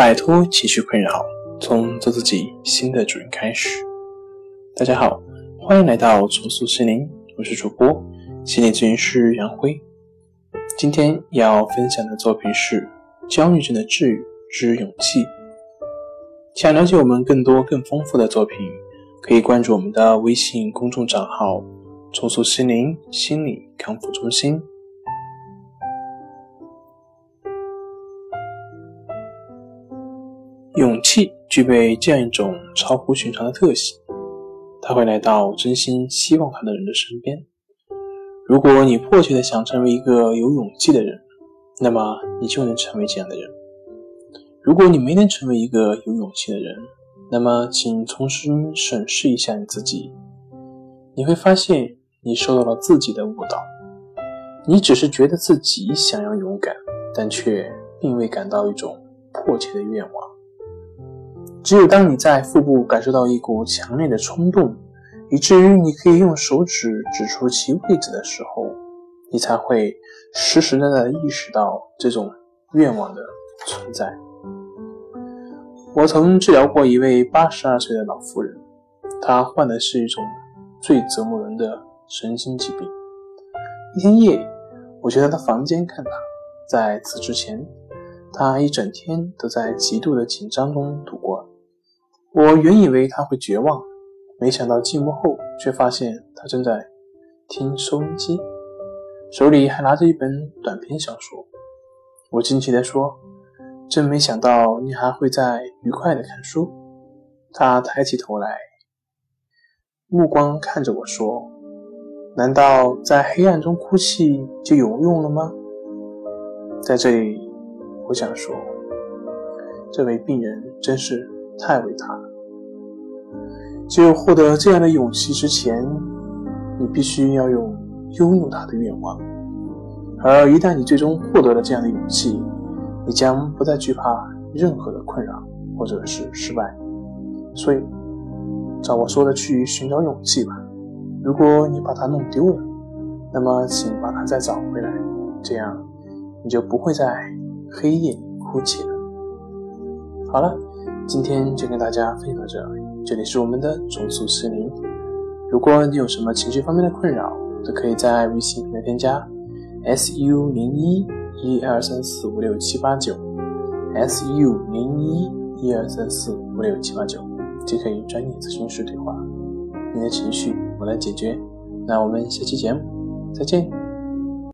摆脱情绪困扰，从做自己新的主人开始。大家好，欢迎来到重塑心灵，我是主播心理咨询师杨辉。今天要分享的作品是《焦虑症的治愈之勇气》。想了解我们更多更丰富的作品，可以关注我们的微信公众账号“重塑心灵心理康复中心”。勇气具备这样一种超乎寻常的特性，它会来到真心希望他的人的身边。如果你迫切的想成为一个有勇气的人，那么你就能成为这样的人。如果你没能成为一个有勇气的人，那么请重新审视一下你自己，你会发现你受到了自己的误导。你只是觉得自己想要勇敢，但却并未感到一种迫切的愿望。只有当你在腹部感受到一股强烈的冲动，以至于你可以用手指指出其位置的时候，你才会实实在在的意识到这种愿望的存在。我曾治疗过一位八十二岁的老妇人，她患的是一种最折磨人的神经疾病。一天夜里，我去她的房间看她，在此之前，她一整天都在极度的紧张中度过。我原以为他会绝望，没想到进屋后却发现他正在听收音机，手里还拿着一本短篇小说。我惊奇地说：“真没想到你还会在愉快地看书。”他抬起头来，目光看着我说：“难道在黑暗中哭泣就有用了吗？”在这里，我想说，这位病人真是……太伟大了！只有获得这样的勇气之前，你必须要有拥有它的愿望。而一旦你最终获得了这样的勇气，你将不再惧怕任何的困扰或者是失败。所以，照我说的去寻找勇气吧。如果你把它弄丢了，那么请把它再找回来，这样你就不会在黑夜哭泣了。好了。今天就跟大家分享到这，这里是我们的重塑心灵。如果你有什么情绪方面的困扰，都可以在微信平台添加 s u 零一一二三四五六七八九 s u 零一一二三四五六七八九，就可以专业咨询师对话。你的情绪我来解决。那我们下期节目再见。